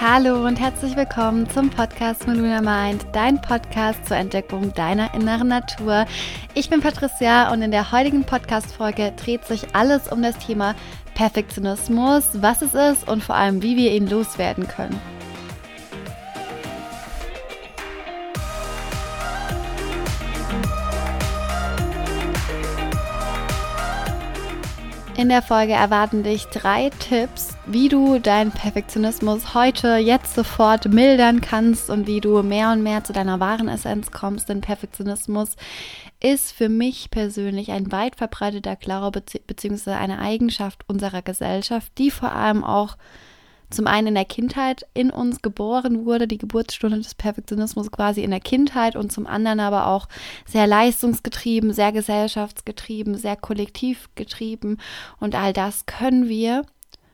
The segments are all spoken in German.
Hallo und herzlich willkommen zum Podcast Meluna Mind, dein Podcast zur Entdeckung deiner inneren Natur. Ich bin Patricia und in der heutigen Podcast-Folge dreht sich alles um das Thema Perfektionismus, was es ist und vor allem, wie wir ihn loswerden können. In der Folge erwarten dich drei Tipps, wie du deinen Perfektionismus heute, jetzt sofort mildern kannst und wie du mehr und mehr zu deiner wahren Essenz kommst. Denn Perfektionismus ist für mich persönlich ein weit verbreiteter Glaube bzw. eine Eigenschaft unserer Gesellschaft, die vor allem auch zum einen in der Kindheit in uns geboren wurde, die Geburtsstunde des Perfektionismus quasi in der Kindheit und zum anderen aber auch sehr leistungsgetrieben, sehr gesellschaftsgetrieben, sehr kollektivgetrieben und all das können wir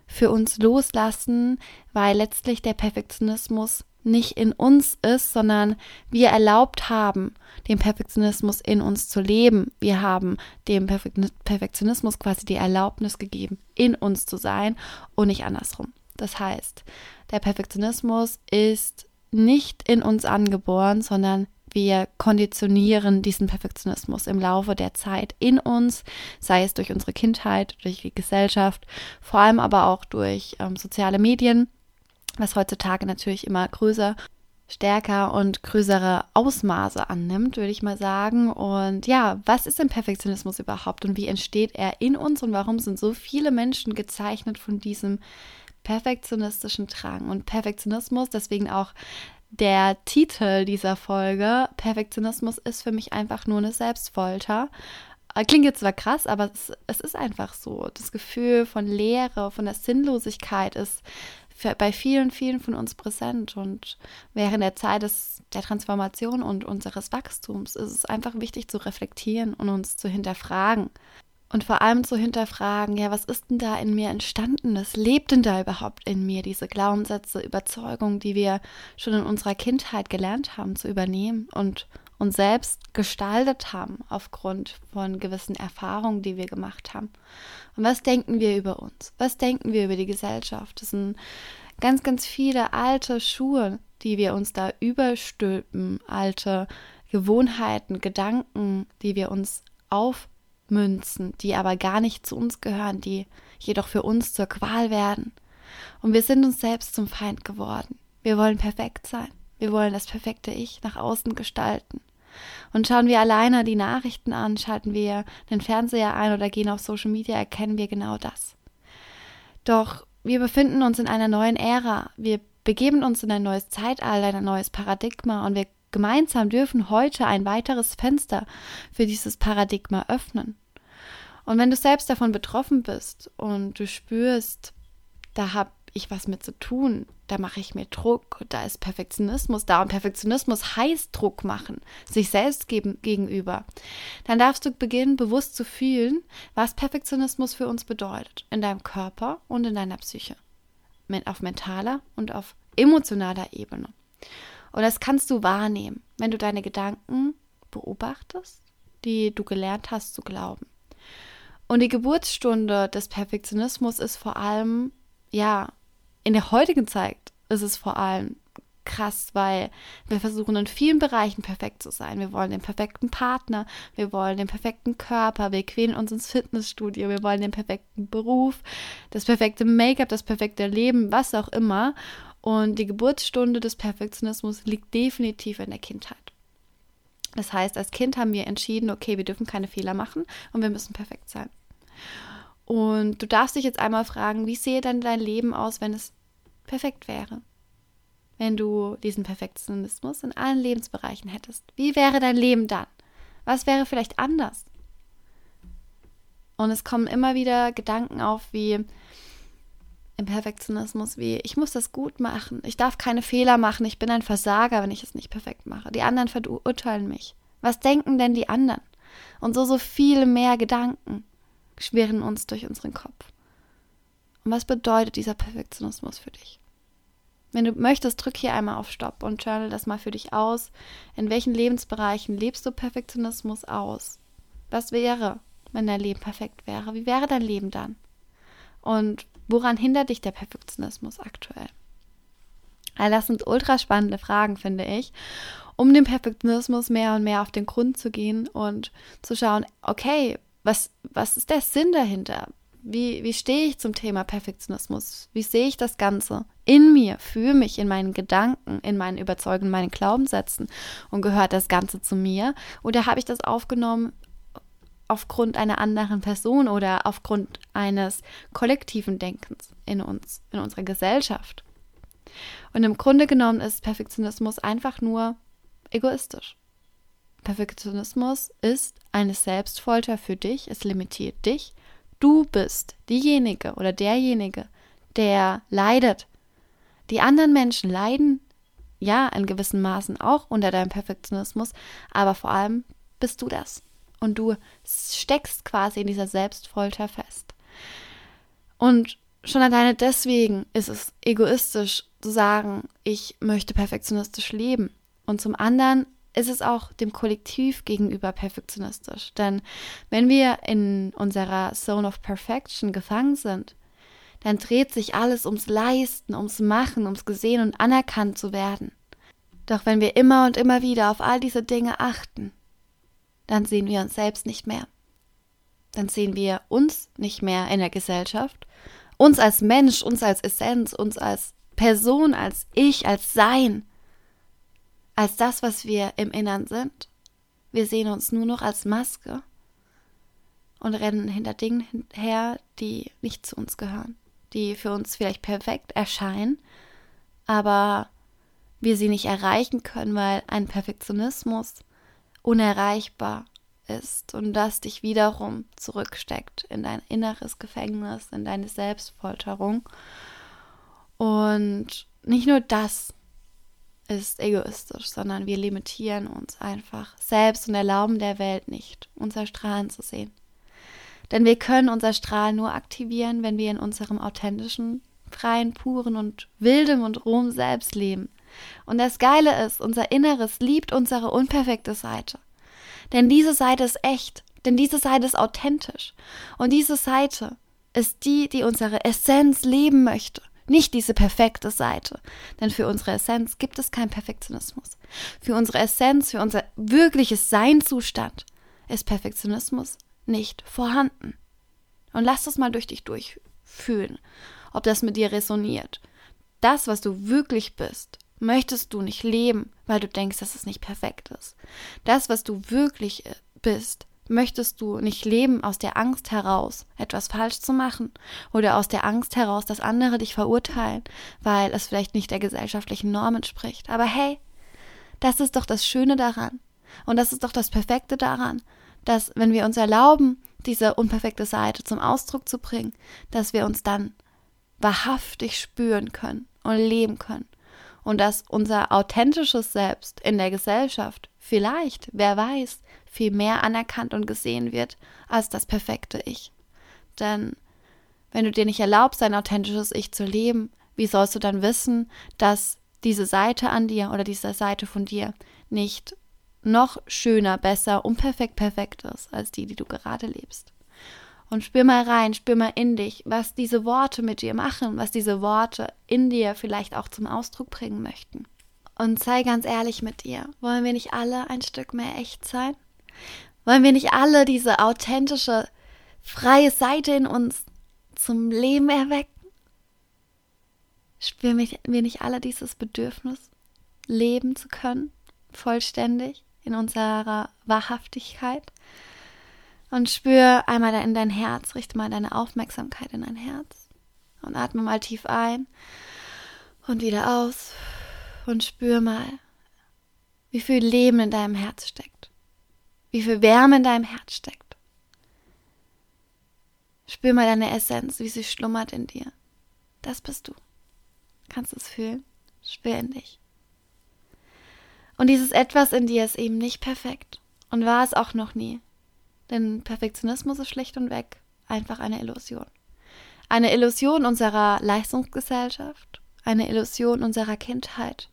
für uns loslassen, weil letztlich der Perfektionismus nicht in uns ist, sondern wir erlaubt haben, den Perfektionismus in uns zu leben. Wir haben dem Perfektionismus quasi die Erlaubnis gegeben, in uns zu sein und nicht andersrum. Das heißt, der Perfektionismus ist nicht in uns angeboren, sondern wir konditionieren diesen Perfektionismus im Laufe der Zeit in uns, sei es durch unsere Kindheit, durch die Gesellschaft, vor allem aber auch durch ähm, soziale Medien, was heutzutage natürlich immer größer, stärker und größere Ausmaße annimmt, würde ich mal sagen. Und ja, was ist denn Perfektionismus überhaupt und wie entsteht er in uns und warum sind so viele Menschen gezeichnet von diesem perfektionistischen Drang. Und Perfektionismus, deswegen auch der Titel dieser Folge, Perfektionismus ist für mich einfach nur eine Selbstfolter. Äh, klingt jetzt zwar krass, aber es, es ist einfach so. Das Gefühl von Leere, von der Sinnlosigkeit ist bei vielen, vielen von uns präsent. Und während der Zeit des, der Transformation und unseres Wachstums ist es einfach wichtig zu reflektieren und uns zu hinterfragen. Und vor allem zu hinterfragen, ja, was ist denn da in mir entstanden? Was lebt denn da überhaupt in mir? Diese Glaubenssätze, Überzeugungen, die wir schon in unserer Kindheit gelernt haben zu übernehmen und uns selbst gestaltet haben aufgrund von gewissen Erfahrungen, die wir gemacht haben. Und was denken wir über uns? Was denken wir über die Gesellschaft? Das sind ganz, ganz viele alte Schuhe, die wir uns da überstülpen, alte Gewohnheiten, Gedanken, die wir uns auf Münzen, die aber gar nicht zu uns gehören, die jedoch für uns zur Qual werden. Und wir sind uns selbst zum Feind geworden. Wir wollen perfekt sein. Wir wollen das perfekte Ich nach außen gestalten. Und schauen wir alleine die Nachrichten an, schalten wir den Fernseher ein oder gehen auf Social Media, erkennen wir genau das. Doch wir befinden uns in einer neuen Ära. Wir begeben uns in ein neues Zeitalter, ein neues Paradigma und wir gemeinsam dürfen heute ein weiteres Fenster für dieses Paradigma öffnen. Und wenn du selbst davon betroffen bist und du spürst, da habe ich was mit zu tun, da mache ich mir Druck, da ist Perfektionismus da und Perfektionismus heißt Druck machen, sich selbst geben, gegenüber, dann darfst du beginnen, bewusst zu fühlen, was Perfektionismus für uns bedeutet, in deinem Körper und in deiner Psyche, auf mentaler und auf emotionaler Ebene. Und das kannst du wahrnehmen, wenn du deine Gedanken beobachtest, die du gelernt hast zu glauben. Und die Geburtsstunde des Perfektionismus ist vor allem, ja, in der heutigen Zeit ist es vor allem krass, weil wir versuchen in vielen Bereichen perfekt zu sein. Wir wollen den perfekten Partner, wir wollen den perfekten Körper, wir quälen uns ins Fitnessstudio, wir wollen den perfekten Beruf, das perfekte Make-up, das perfekte Leben, was auch immer. Und die Geburtsstunde des Perfektionismus liegt definitiv in der Kindheit. Das heißt, als Kind haben wir entschieden, okay, wir dürfen keine Fehler machen und wir müssen perfekt sein. Und du darfst dich jetzt einmal fragen, wie sehe denn dein Leben aus, wenn es perfekt wäre? Wenn du diesen Perfektionismus in allen Lebensbereichen hättest. Wie wäre dein Leben dann? Was wäre vielleicht anders? Und es kommen immer wieder Gedanken auf wie, im Perfektionismus wie, ich muss das gut machen, ich darf keine Fehler machen, ich bin ein Versager, wenn ich es nicht perfekt mache. Die anderen verurteilen mich. Was denken denn die anderen? Und so, so viele mehr Gedanken schwirren uns durch unseren Kopf. Und was bedeutet dieser Perfektionismus für dich? Wenn du möchtest, drück hier einmal auf Stopp und journal das mal für dich aus. In welchen Lebensbereichen lebst du Perfektionismus aus? Was wäre, wenn dein Leben perfekt wäre? Wie wäre dein Leben dann? Und Woran hindert dich der Perfektionismus aktuell? All das sind ultra spannende Fragen, finde ich, um dem Perfektionismus mehr und mehr auf den Grund zu gehen und zu schauen, okay, was, was ist der Sinn dahinter? Wie, wie stehe ich zum Thema Perfektionismus? Wie sehe ich das Ganze in mir, für mich, in meinen Gedanken, in meinen Überzeugungen, meinen Glaubenssätzen? Und gehört das Ganze zu mir? Oder habe ich das aufgenommen aufgrund einer anderen Person oder aufgrund eines kollektiven Denkens in uns, in unserer Gesellschaft? Und im Grunde genommen ist Perfektionismus einfach nur egoistisch. Perfektionismus ist eine Selbstfolter für dich, es limitiert dich Du bist diejenige oder derjenige, der leidet. Die anderen Menschen leiden, ja, in gewissen Maßen auch unter deinem Perfektionismus, aber vor allem bist du das. Und du steckst quasi in dieser Selbstfolter fest. Und schon alleine deswegen ist es egoistisch zu sagen, ich möchte perfektionistisch leben. Und zum anderen ist es auch dem Kollektiv gegenüber perfektionistisch. Denn wenn wir in unserer Zone of Perfection gefangen sind, dann dreht sich alles ums Leisten, ums Machen, ums Gesehen und anerkannt zu werden. Doch wenn wir immer und immer wieder auf all diese Dinge achten, dann sehen wir uns selbst nicht mehr. Dann sehen wir uns nicht mehr in der Gesellschaft, uns als Mensch, uns als Essenz, uns als Person, als Ich, als Sein als das, was wir im Innern sind. Wir sehen uns nur noch als Maske und rennen hinter Dingen her, die nicht zu uns gehören, die für uns vielleicht perfekt erscheinen, aber wir sie nicht erreichen können, weil ein Perfektionismus unerreichbar ist und das dich wiederum zurücksteckt in dein inneres Gefängnis, in deine Selbstfolterung. Und nicht nur das, ist egoistisch, sondern wir limitieren uns einfach selbst und erlauben der Welt nicht, unser Strahlen zu sehen. Denn wir können unser Strahlen nur aktivieren, wenn wir in unserem authentischen, freien, puren und wildem und rohem Selbst leben. Und das Geile ist, unser Inneres liebt unsere unperfekte Seite. Denn diese Seite ist echt, denn diese Seite ist authentisch. Und diese Seite ist die, die unsere Essenz leben möchte nicht diese perfekte Seite. Denn für unsere Essenz gibt es keinen Perfektionismus. Für unsere Essenz, für unser wirkliches Seinzustand ist Perfektionismus nicht vorhanden. Und lass das mal durch dich durchfühlen, ob das mit dir resoniert. Das, was du wirklich bist, möchtest du nicht leben, weil du denkst, dass es nicht perfekt ist. Das, was du wirklich bist, möchtest du nicht leben aus der Angst heraus, etwas falsch zu machen oder aus der Angst heraus, dass andere dich verurteilen, weil es vielleicht nicht der gesellschaftlichen Norm entspricht. Aber hey, das ist doch das Schöne daran. Und das ist doch das Perfekte daran, dass wenn wir uns erlauben, diese unperfekte Seite zum Ausdruck zu bringen, dass wir uns dann wahrhaftig spüren können und leben können. Und dass unser authentisches Selbst in der Gesellschaft vielleicht, wer weiß, viel mehr anerkannt und gesehen wird als das perfekte Ich. Denn wenn du dir nicht erlaubst, dein authentisches Ich zu leben, wie sollst du dann wissen, dass diese Seite an dir oder diese Seite von dir nicht noch schöner, besser, unperfekt perfekt ist als die, die du gerade lebst? Und spür mal rein, spür mal in dich, was diese Worte mit dir machen, was diese Worte in dir vielleicht auch zum Ausdruck bringen möchten. Und sei ganz ehrlich mit dir. Wollen wir nicht alle ein Stück mehr echt sein? Wollen wir nicht alle diese authentische, freie Seite in uns zum Leben erwecken? Spüren wir nicht alle dieses Bedürfnis, leben zu können, vollständig in unserer Wahrhaftigkeit? Und spür einmal in dein Herz, richte mal deine Aufmerksamkeit in dein Herz und atme mal tief ein und wieder aus und spür mal, wie viel Leben in deinem Herz steckt wie viel Wärme in deinem Herz steckt. Spür mal deine Essenz, wie sie schlummert in dir. Das bist du. Kannst du es fühlen? Spür in dich. Und dieses Etwas in dir ist eben nicht perfekt und war es auch noch nie. Denn Perfektionismus ist schlicht und weg einfach eine Illusion. Eine Illusion unserer Leistungsgesellschaft, eine Illusion unserer Kindheit.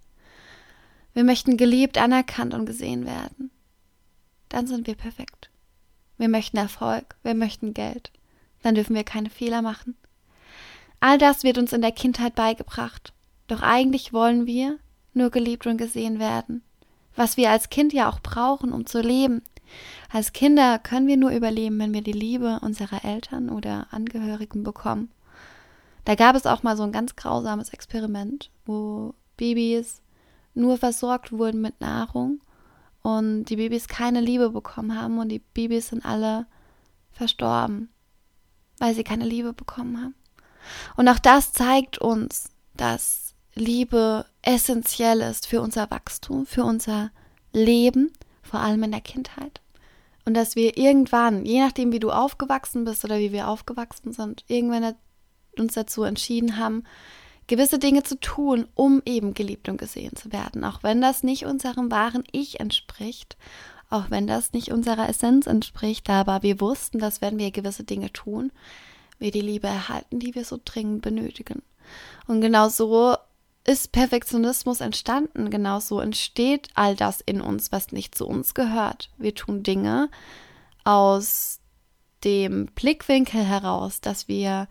Wir möchten geliebt, anerkannt und gesehen werden dann sind wir perfekt. Wir möchten Erfolg, wir möchten Geld, dann dürfen wir keine Fehler machen. All das wird uns in der Kindheit beigebracht. Doch eigentlich wollen wir nur geliebt und gesehen werden. Was wir als Kind ja auch brauchen, um zu leben. Als Kinder können wir nur überleben, wenn wir die Liebe unserer Eltern oder Angehörigen bekommen. Da gab es auch mal so ein ganz grausames Experiment, wo Babys nur versorgt wurden mit Nahrung und die Babys keine Liebe bekommen haben und die Babys sind alle verstorben, weil sie keine Liebe bekommen haben. Und auch das zeigt uns, dass Liebe essentiell ist für unser Wachstum, für unser Leben, vor allem in der Kindheit. Und dass wir irgendwann, je nachdem, wie du aufgewachsen bist oder wie wir aufgewachsen sind, irgendwann uns dazu entschieden haben, gewisse Dinge zu tun, um eben geliebt und gesehen zu werden, auch wenn das nicht unserem wahren Ich entspricht, auch wenn das nicht unserer Essenz entspricht, aber wir wussten, dass wenn wir gewisse Dinge tun, wir die Liebe erhalten, die wir so dringend benötigen. Und genau so ist Perfektionismus entstanden, genau so entsteht all das in uns, was nicht zu uns gehört. Wir tun Dinge aus dem Blickwinkel heraus, dass wir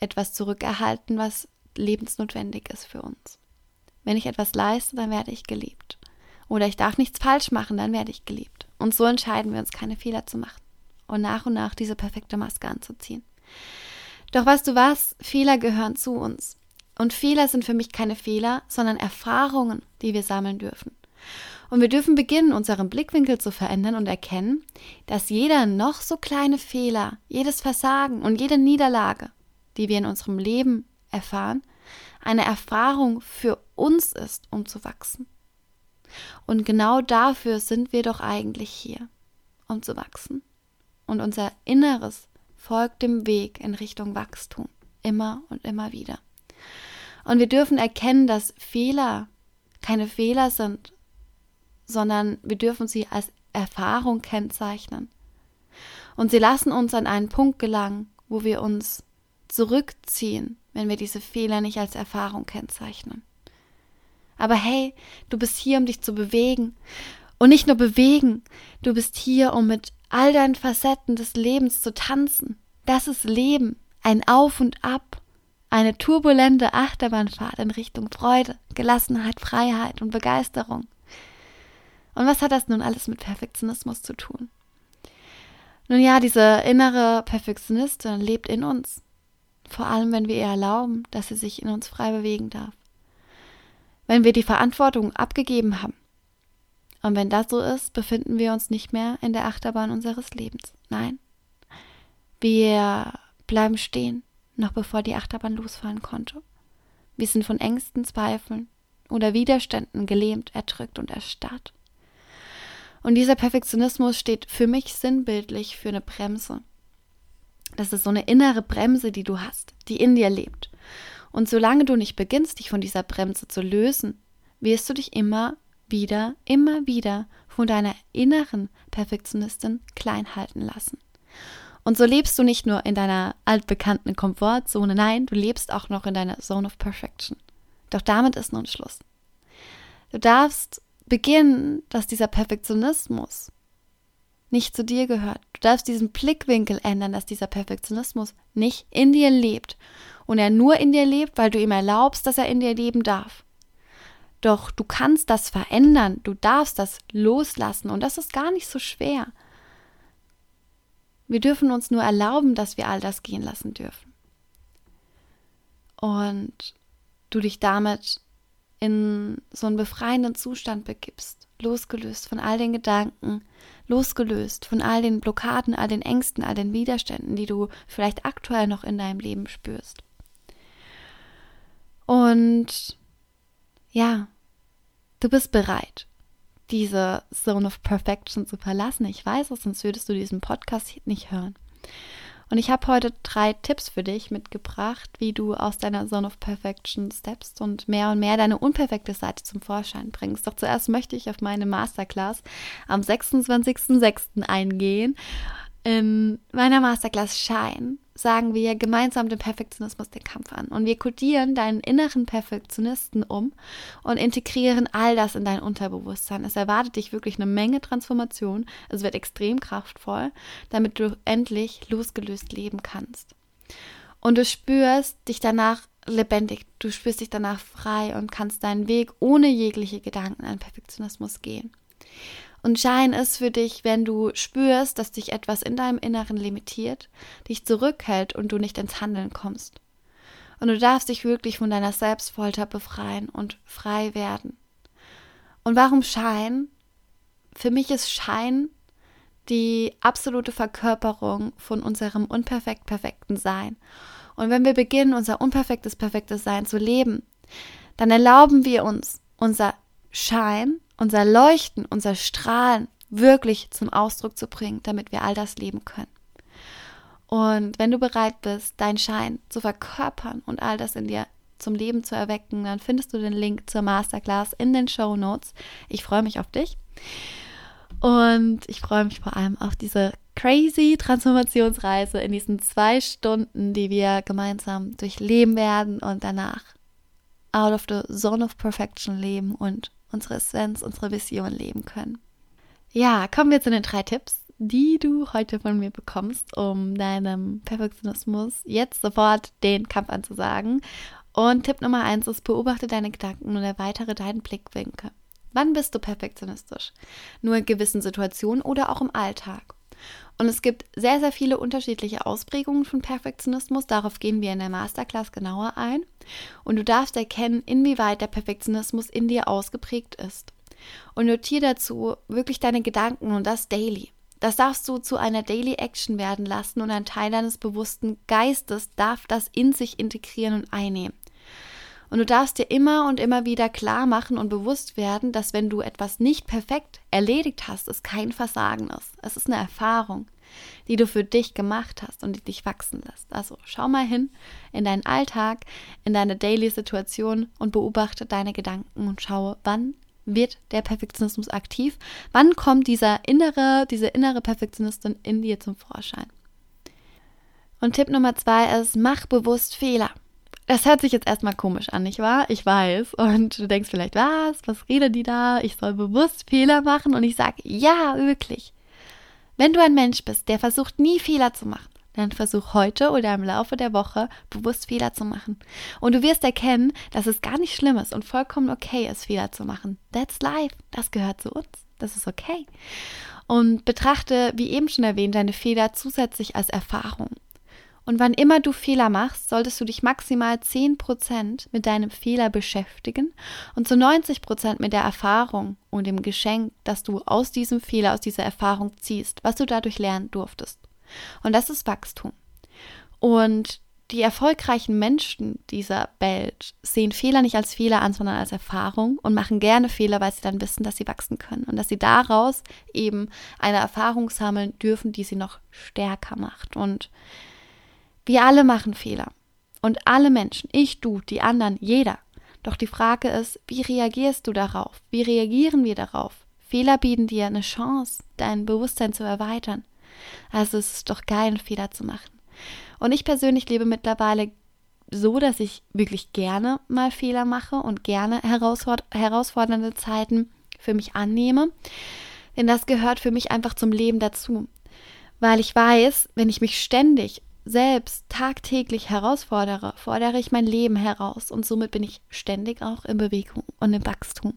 etwas zurückerhalten, was lebensnotwendig ist für uns. Wenn ich etwas leiste, dann werde ich geliebt. Oder ich darf nichts falsch machen, dann werde ich geliebt. Und so entscheiden wir uns, keine Fehler zu machen und nach und nach diese perfekte Maske anzuziehen. Doch weißt du was? Fehler gehören zu uns. Und Fehler sind für mich keine Fehler, sondern Erfahrungen, die wir sammeln dürfen. Und wir dürfen beginnen, unseren Blickwinkel zu verändern und erkennen, dass jeder noch so kleine Fehler, jedes Versagen und jede Niederlage, die wir in unserem Leben erfahren, eine Erfahrung für uns ist, um zu wachsen. Und genau dafür sind wir doch eigentlich hier, um zu wachsen. Und unser Inneres folgt dem Weg in Richtung Wachstum, immer und immer wieder. Und wir dürfen erkennen, dass Fehler keine Fehler sind, sondern wir dürfen sie als Erfahrung kennzeichnen. Und sie lassen uns an einen Punkt gelangen, wo wir uns zurückziehen, wenn wir diese Fehler nicht als Erfahrung kennzeichnen. Aber hey, du bist hier, um dich zu bewegen. Und nicht nur bewegen, du bist hier, um mit all deinen Facetten des Lebens zu tanzen. Das ist Leben, ein Auf und Ab, eine turbulente Achterbahnfahrt in Richtung Freude, Gelassenheit, Freiheit und Begeisterung. Und was hat das nun alles mit Perfektionismus zu tun? Nun ja, diese innere Perfektionistin lebt in uns vor allem wenn wir ihr erlauben, dass sie sich in uns frei bewegen darf. Wenn wir die Verantwortung abgegeben haben. Und wenn das so ist, befinden wir uns nicht mehr in der Achterbahn unseres Lebens. Nein. Wir bleiben stehen, noch bevor die Achterbahn losfahren konnte. Wir sind von Ängsten, Zweifeln oder Widerständen gelähmt, erdrückt und erstarrt. Und dieser Perfektionismus steht für mich sinnbildlich für eine Bremse. Das ist so eine innere Bremse, die du hast, die in dir lebt. Und solange du nicht beginnst, dich von dieser Bremse zu lösen, wirst du dich immer wieder, immer wieder von deiner inneren Perfektionistin klein halten lassen. Und so lebst du nicht nur in deiner altbekannten Komfortzone, nein, du lebst auch noch in deiner Zone of Perfection. Doch damit ist nun Schluss. Du darfst beginnen, dass dieser Perfektionismus nicht zu dir gehört. Du darfst diesen Blickwinkel ändern, dass dieser Perfektionismus nicht in dir lebt und er nur in dir lebt, weil du ihm erlaubst, dass er in dir leben darf. Doch du kannst das verändern, du darfst das loslassen und das ist gar nicht so schwer. Wir dürfen uns nur erlauben, dass wir all das gehen lassen dürfen. Und du dich damit in so einen befreienden Zustand begibst, losgelöst von all den Gedanken, losgelöst von all den Blockaden, all den Ängsten, all den Widerständen, die du vielleicht aktuell noch in deinem Leben spürst. Und ja, du bist bereit, diese Zone of Perfection zu verlassen. Ich weiß es, sonst würdest du diesen Podcast nicht hören. Und ich habe heute drei Tipps für dich mitgebracht, wie du aus deiner Zone of Perfection steppst und mehr und mehr deine unperfekte Seite zum Vorschein bringst. Doch zuerst möchte ich auf meine Masterclass am 26.06. eingehen. In meiner Masterclass Shine sagen wir gemeinsam dem Perfektionismus den Kampf an. Und wir kodieren deinen inneren Perfektionisten um und integrieren all das in dein Unterbewusstsein. Es erwartet dich wirklich eine Menge Transformation. Es wird extrem kraftvoll, damit du endlich losgelöst leben kannst. Und du spürst dich danach lebendig, du spürst dich danach frei und kannst deinen Weg ohne jegliche Gedanken an Perfektionismus gehen. Und Schein ist für dich, wenn du spürst, dass dich etwas in deinem Inneren limitiert, dich zurückhält und du nicht ins Handeln kommst. Und du darfst dich wirklich von deiner Selbstfolter befreien und frei werden. Und warum Schein? Für mich ist Schein die absolute Verkörperung von unserem unperfekt perfekten Sein. Und wenn wir beginnen, unser unperfektes, perfektes Sein zu leben, dann erlauben wir uns, unser Schein, unser Leuchten, unser Strahlen wirklich zum Ausdruck zu bringen, damit wir all das leben können. Und wenn du bereit bist, deinen Schein zu verkörpern und all das in dir zum Leben zu erwecken, dann findest du den Link zur Masterclass in den Show Notes. Ich freue mich auf dich. Und ich freue mich vor allem auf diese crazy Transformationsreise in diesen zwei Stunden, die wir gemeinsam durchleben werden und danach out of the zone of perfection leben und unsere Essenz, unsere Vision leben können. Ja, kommen wir zu den drei Tipps, die du heute von mir bekommst, um deinem Perfektionismus jetzt sofort den Kampf anzusagen. Und Tipp Nummer eins ist, beobachte deine Gedanken und erweitere deinen Blickwinkel. Wann bist du perfektionistisch? Nur in gewissen Situationen oder auch im Alltag? Und es gibt sehr, sehr viele unterschiedliche Ausprägungen von Perfektionismus. Darauf gehen wir in der Masterclass genauer ein. Und du darfst erkennen, inwieweit der Perfektionismus in dir ausgeprägt ist. Und notiere dazu wirklich deine Gedanken und das daily. Das darfst du zu einer Daily Action werden lassen und ein Teil deines bewussten Geistes darf das in sich integrieren und einnehmen. Und du darfst dir immer und immer wieder klar machen und bewusst werden, dass wenn du etwas nicht perfekt erledigt hast, es kein Versagen ist. Es ist eine Erfahrung, die du für dich gemacht hast und die dich wachsen lässt. Also schau mal hin in deinen Alltag, in deine Daily-Situation und beobachte deine Gedanken und schaue, wann wird der Perfektionismus aktiv? Wann kommt dieser innere, diese innere Perfektionistin in dir zum Vorschein? Und Tipp Nummer zwei ist, mach bewusst Fehler. Das hört sich jetzt erstmal komisch an, nicht wahr? Ich weiß. Und du denkst vielleicht, was? Was redet die da? Ich soll bewusst Fehler machen. Und ich sage, ja, wirklich. Wenn du ein Mensch bist, der versucht nie Fehler zu machen, dann versuch heute oder im Laufe der Woche bewusst Fehler zu machen. Und du wirst erkennen, dass es gar nicht schlimm ist und vollkommen okay ist, Fehler zu machen. That's life. Das gehört zu uns. Das ist okay. Und betrachte, wie eben schon erwähnt, deine Fehler zusätzlich als Erfahrung. Und wann immer du Fehler machst, solltest du dich maximal 10% mit deinem Fehler beschäftigen und zu 90% mit der Erfahrung und dem Geschenk, das du aus diesem Fehler, aus dieser Erfahrung ziehst, was du dadurch lernen durftest. Und das ist Wachstum. Und die erfolgreichen Menschen dieser Welt sehen Fehler nicht als Fehler an, sondern als Erfahrung und machen gerne Fehler, weil sie dann wissen, dass sie wachsen können und dass sie daraus eben eine Erfahrung sammeln dürfen, die sie noch stärker macht. Und wir alle machen Fehler. Und alle Menschen, ich, du, die anderen, jeder. Doch die Frage ist, wie reagierst du darauf? Wie reagieren wir darauf? Fehler bieten dir eine Chance, dein Bewusstsein zu erweitern. Also es ist doch geil, einen Fehler zu machen. Und ich persönlich lebe mittlerweile so, dass ich wirklich gerne mal Fehler mache und gerne herausfordernde Zeiten für mich annehme. Denn das gehört für mich einfach zum Leben dazu. Weil ich weiß, wenn ich mich ständig selbst tagtäglich herausfordere, fordere ich mein Leben heraus und somit bin ich ständig auch in Bewegung und im Wachstum.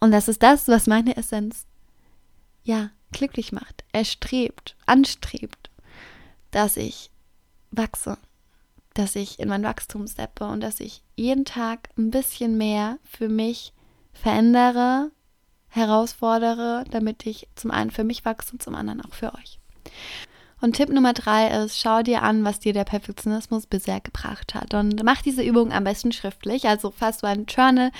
Und das ist das, was meine Essenz ja glücklich macht, erstrebt, anstrebt, dass ich wachse, dass ich in mein Wachstum steppe und dass ich jeden Tag ein bisschen mehr für mich verändere, herausfordere, damit ich zum einen für mich wachse und zum anderen auch für euch. Und Tipp Nummer drei ist, schau dir an, was dir der Perfektionismus bisher gebracht hat. Und mach diese Übung am besten schriftlich. Also falls du ein Journal,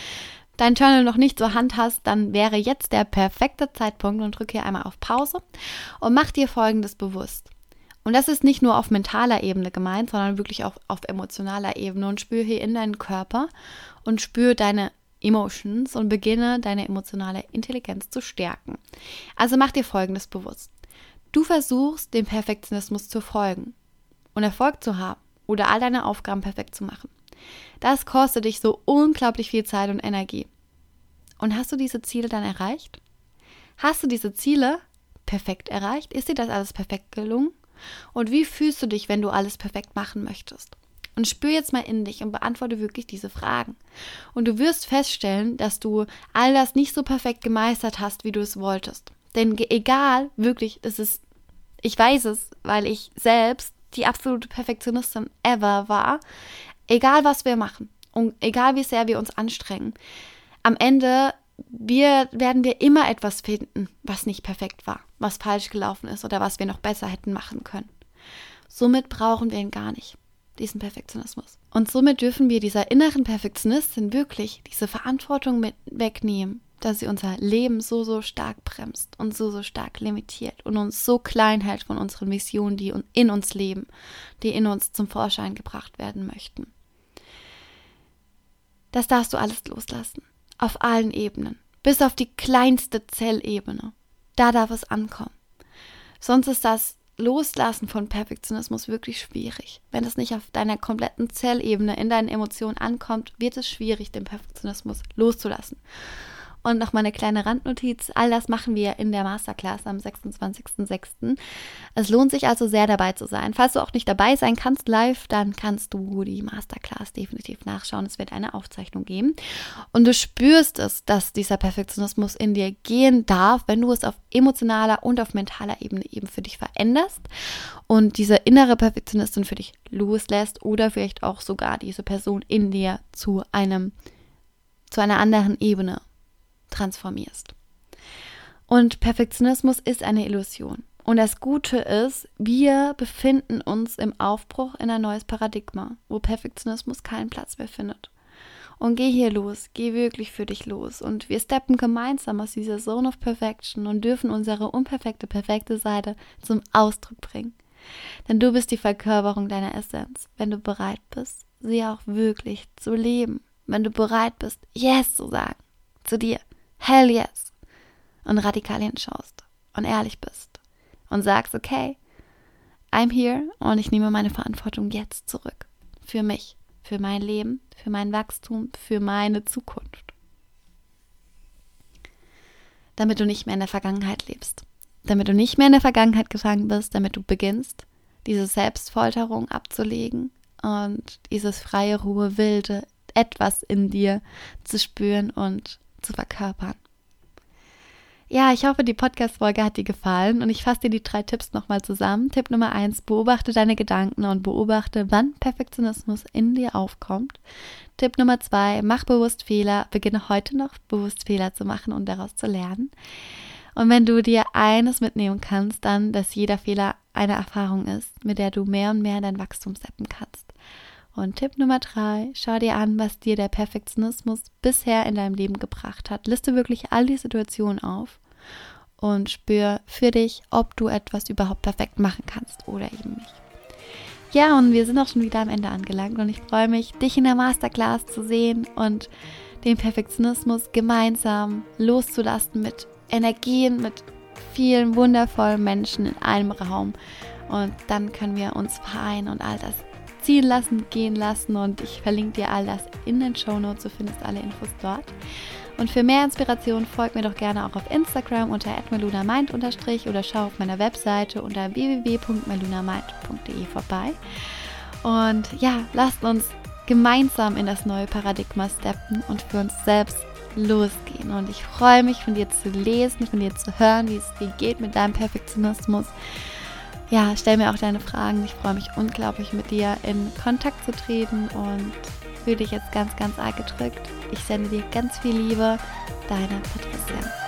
dein Journal noch nicht zur Hand hast, dann wäre jetzt der perfekte Zeitpunkt und drück hier einmal auf Pause und mach dir folgendes bewusst. Und das ist nicht nur auf mentaler Ebene gemeint, sondern wirklich auch auf emotionaler Ebene und spür hier in deinen Körper und spür deine Emotions und beginne deine emotionale Intelligenz zu stärken. Also mach dir folgendes bewusst. Du versuchst, dem Perfektionismus zu folgen und Erfolg zu haben oder all deine Aufgaben perfekt zu machen. Das kostet dich so unglaublich viel Zeit und Energie. Und hast du diese Ziele dann erreicht? Hast du diese Ziele perfekt erreicht? Ist dir das alles perfekt gelungen? Und wie fühlst du dich, wenn du alles perfekt machen möchtest? Und spür jetzt mal in dich und beantworte wirklich diese Fragen. Und du wirst feststellen, dass du all das nicht so perfekt gemeistert hast, wie du es wolltest. Denn egal, wirklich, es ist, ich weiß es, weil ich selbst die absolute Perfektionistin ever war. Egal, was wir machen und egal, wie sehr wir uns anstrengen, am Ende wir, werden wir immer etwas finden, was nicht perfekt war, was falsch gelaufen ist oder was wir noch besser hätten machen können. Somit brauchen wir ihn gar nicht, diesen Perfektionismus. Und somit dürfen wir dieser inneren Perfektionistin wirklich diese Verantwortung mit wegnehmen, dass sie unser Leben so, so stark bremst und so, so stark limitiert und uns so klein hält von unseren Visionen, die in uns leben, die in uns zum Vorschein gebracht werden möchten. Das darfst du alles loslassen auf allen Ebenen, bis auf die kleinste Zellebene. Da darf es ankommen. Sonst ist das Loslassen von Perfektionismus wirklich schwierig. Wenn es nicht auf deiner kompletten Zellebene in deinen Emotionen ankommt, wird es schwierig, den Perfektionismus loszulassen. Und noch mal eine kleine Randnotiz. All das machen wir in der Masterclass am 26.06. Es lohnt sich also sehr dabei zu sein. Falls du auch nicht dabei sein kannst live, dann kannst du die Masterclass definitiv nachschauen. Es wird eine Aufzeichnung geben. Und du spürst es, dass dieser Perfektionismus in dir gehen darf, wenn du es auf emotionaler und auf mentaler Ebene eben für dich veränderst und diese innere Perfektionistin für dich loslässt oder vielleicht auch sogar diese Person in dir zu einem zu einer anderen Ebene transformierst. Und Perfektionismus ist eine Illusion. Und das Gute ist, wir befinden uns im Aufbruch in ein neues Paradigma, wo Perfektionismus keinen Platz mehr findet. Und geh hier los, geh wirklich für dich los. Und wir steppen gemeinsam aus dieser Zone of Perfection und dürfen unsere unperfekte, perfekte Seite zum Ausdruck bringen. Denn du bist die Verkörperung deiner Essenz, wenn du bereit bist, sie auch wirklich zu leben. Wenn du bereit bist, Yes zu sagen zu dir. Hell yes. Und radikal hinschaust und ehrlich bist und sagst, okay, I'm here und ich nehme meine Verantwortung jetzt zurück. Für mich, für mein Leben, für mein Wachstum, für meine Zukunft. Damit du nicht mehr in der Vergangenheit lebst. Damit du nicht mehr in der Vergangenheit gefangen bist, damit du beginnst, diese Selbstfolterung abzulegen und dieses freie, Ruhe, wilde etwas in dir zu spüren und zu verkörpern. Ja, ich hoffe, die Podcast-Folge hat dir gefallen und ich fasse dir die drei Tipps nochmal zusammen. Tipp Nummer eins, beobachte deine Gedanken und beobachte, wann Perfektionismus in dir aufkommt. Tipp Nummer zwei, mach bewusst Fehler, beginne heute noch bewusst Fehler zu machen und daraus zu lernen. Und wenn du dir eines mitnehmen kannst, dann, dass jeder Fehler eine Erfahrung ist, mit der du mehr und mehr dein Wachstum setzen kannst. Und Tipp Nummer drei, schau dir an, was dir der Perfektionismus bisher in deinem Leben gebracht hat. Liste wirklich all die Situationen auf und spür für dich, ob du etwas überhaupt perfekt machen kannst oder eben nicht. Ja, und wir sind auch schon wieder am Ende angelangt und ich freue mich, dich in der Masterclass zu sehen und den Perfektionismus gemeinsam loszulassen mit Energien, mit vielen wundervollen Menschen in einem Raum. Und dann können wir uns vereinen und all das ziehen lassen, gehen lassen und ich verlinke dir all das in den Show Notes, du findest alle Infos dort. Und für mehr Inspiration folg mir doch gerne auch auf Instagram unter @melunamind oder schau auf meiner Webseite unter www.melunamind.de vorbei. Und ja, lasst uns gemeinsam in das neue Paradigma steppen und für uns selbst losgehen. Und ich freue mich, von dir zu lesen, von dir zu hören, wie es dir geht mit deinem Perfektionismus ja, stell mir auch deine Fragen. Ich freue mich unglaublich, mit dir in Kontakt zu treten und fühle dich jetzt ganz, ganz arg gedrückt. Ich sende dir ganz viel Liebe. Deine Patricia.